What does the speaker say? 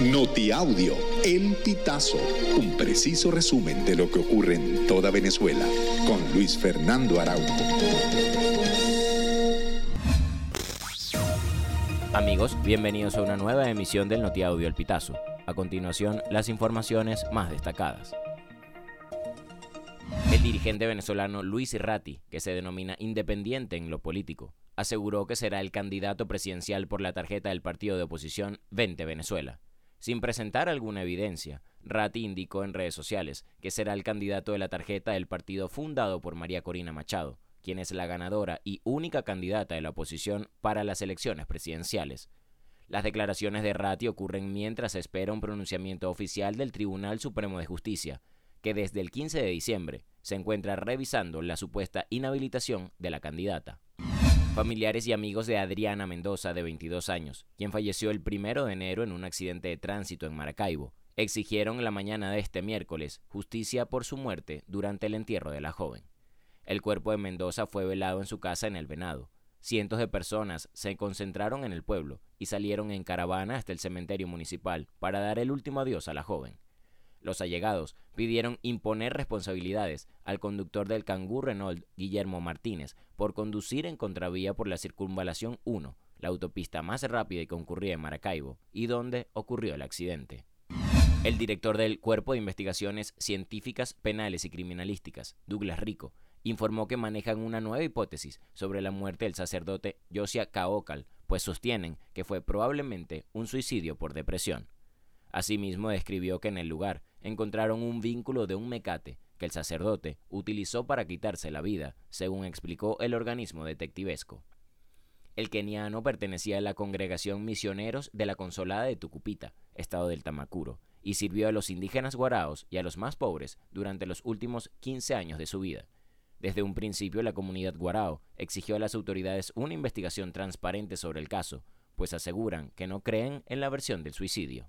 Notiaudio, El Pitazo, un preciso resumen de lo que ocurre en toda Venezuela, con Luis Fernando Araújo. Amigos, bienvenidos a una nueva emisión del Notiaudio El Pitazo. A continuación, las informaciones más destacadas. El dirigente venezolano Luis Irrati, que se denomina independiente en lo político, aseguró que será el candidato presidencial por la tarjeta del partido de oposición 20 Venezuela. Sin presentar alguna evidencia, Ratti indicó en redes sociales que será el candidato de la tarjeta del partido fundado por María Corina Machado, quien es la ganadora y única candidata de la oposición para las elecciones presidenciales. Las declaraciones de Ratti ocurren mientras se espera un pronunciamiento oficial del Tribunal Supremo de Justicia, que desde el 15 de diciembre se encuentra revisando la supuesta inhabilitación de la candidata. Familiares y amigos de Adriana Mendoza, de 22 años, quien falleció el primero de enero en un accidente de tránsito en Maracaibo, exigieron la mañana de este miércoles justicia por su muerte durante el entierro de la joven. El cuerpo de Mendoza fue velado en su casa en El Venado. Cientos de personas se concentraron en el pueblo y salieron en caravana hasta el cementerio municipal para dar el último adiós a la joven. Los allegados pidieron imponer responsabilidades al conductor del Cangú Renault, Guillermo Martínez, por conducir en contravía por la Circunvalación 1, la autopista más rápida y concurrida en Maracaibo, y donde ocurrió el accidente. El director del Cuerpo de Investigaciones Científicas Penales y Criminalísticas, Douglas Rico, informó que manejan una nueva hipótesis sobre la muerte del sacerdote Josia Caocal, pues sostienen que fue probablemente un suicidio por depresión. Asimismo, describió que en el lugar encontraron un vínculo de un mecate que el sacerdote utilizó para quitarse la vida, según explicó el organismo detectivesco. El keniano pertenecía a la congregación Misioneros de la Consolada de Tucupita, estado del Tamacuro, y sirvió a los indígenas guaraos y a los más pobres durante los últimos 15 años de su vida. Desde un principio la comunidad guarao exigió a las autoridades una investigación transparente sobre el caso, pues aseguran que no creen en la versión del suicidio.